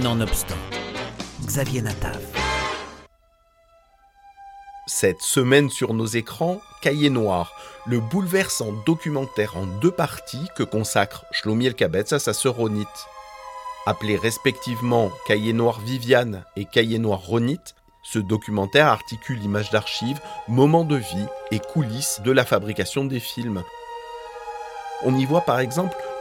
Nonobstant, Xavier Natav. Cette semaine sur nos écrans, Cahier Noir, le bouleversant documentaire en deux parties que consacre Shlomi Elkabetz à sa sœur Ronit. Appelé respectivement Cahier Noir Viviane et Cahier Noir Ronit, ce documentaire articule images d'archives, moments de vie et coulisses de la fabrication des films. On y voit par exemple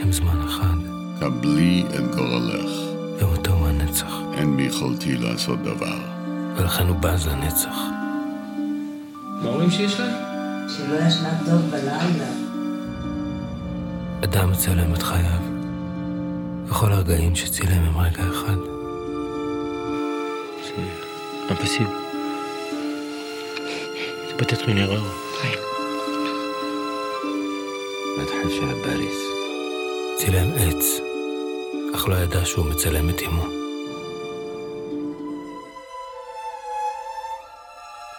הם זמן אחד. קבלי את גורלך. ואותו הנצח. אין ביכולתי לעשות דבר. ולכן הוא בז לנצח. מה אומרים שיש לה? שלא ישנה טוב בלילה. אדם מצלם את חייו. וכל הרגעים שצילם הם רגע אחד. זה אבסיב. זה C'est מנהרה. חיים. מתחיל של הבריס. צילם עץ, אך לא ידע שהוא מצלם את אמו.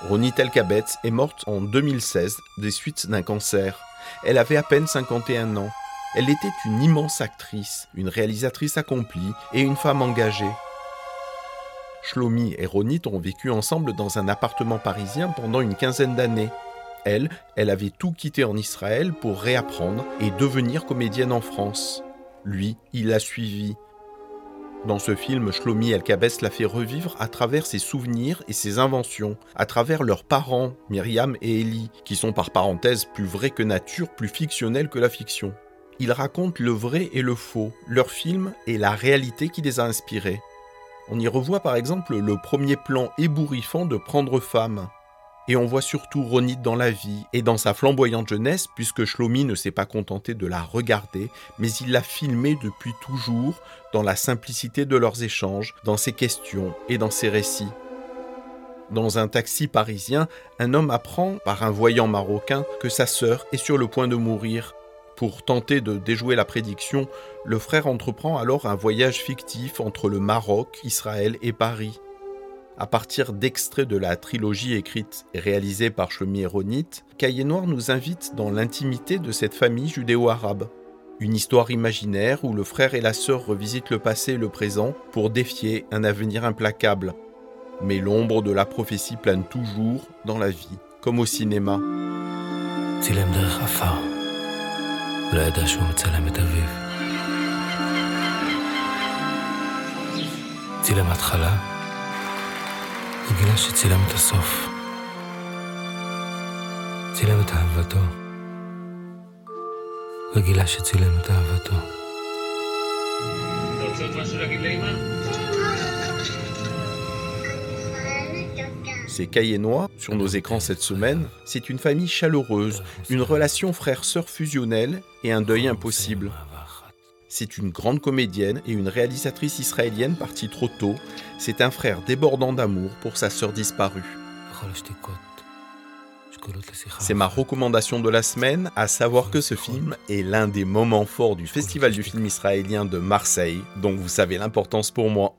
Ronit Elkabetz est morte en 2016 des suites d'un cancer. Elle avait à peine 51 ans. Elle était une immense actrice, une réalisatrice accomplie et une femme engagée. Shlomi et Ronit ont vécu ensemble dans un appartement parisien pendant une quinzaine d'années. Elle, elle avait tout quitté en Israël pour réapprendre et devenir comédienne en France. Lui, il l'a suivi. Dans ce film, Shlomi Elkabetz l'a fait revivre à travers ses souvenirs et ses inventions, à travers leurs parents, Myriam et Ellie, qui sont par parenthèse plus vrais que nature, plus fictionnels que la fiction. Il raconte le vrai et le faux, leur film et la réalité qui les a inspirés. On y revoit par exemple le premier plan ébouriffant de Prendre femme. Et on voit surtout Ronit dans la vie et dans sa flamboyante jeunesse, puisque Shlomi ne s'est pas contenté de la regarder, mais il l'a filmée depuis toujours, dans la simplicité de leurs échanges, dans ses questions et dans ses récits. Dans un taxi parisien, un homme apprend, par un voyant marocain, que sa sœur est sur le point de mourir. Pour tenter de déjouer la prédiction, le frère entreprend alors un voyage fictif entre le Maroc, Israël et Paris. À partir d'extraits de la trilogie écrite et réalisée par Shlomi Ronit, Cahier Noir nous invite dans l'intimité de cette famille judéo-arabe. Une histoire imaginaire où le frère et la sœur revisitent le passé et le présent pour défier un avenir implacable. Mais l'ombre de la prophétie plane toujours dans la vie, comme au cinéma. וגילה שצילם את הסוף. צילם את אהבתו, וגילה שצילם את אהבתו. אתה רוצה עוד משהו להגיד לאמא? C'est Cahiers Noirs sur nos écrans cette semaine. C'est une famille chaleureuse, une relation frère-sœur fusionnelle et un deuil impossible. C'est une grande comédienne et une réalisatrice israélienne partie trop tôt. C'est un frère débordant d'amour pour sa sœur disparue. C'est ma recommandation de la semaine, à savoir que ce film est l'un des moments forts du Festival du film israélien de Marseille, donc vous savez l'importance pour moi.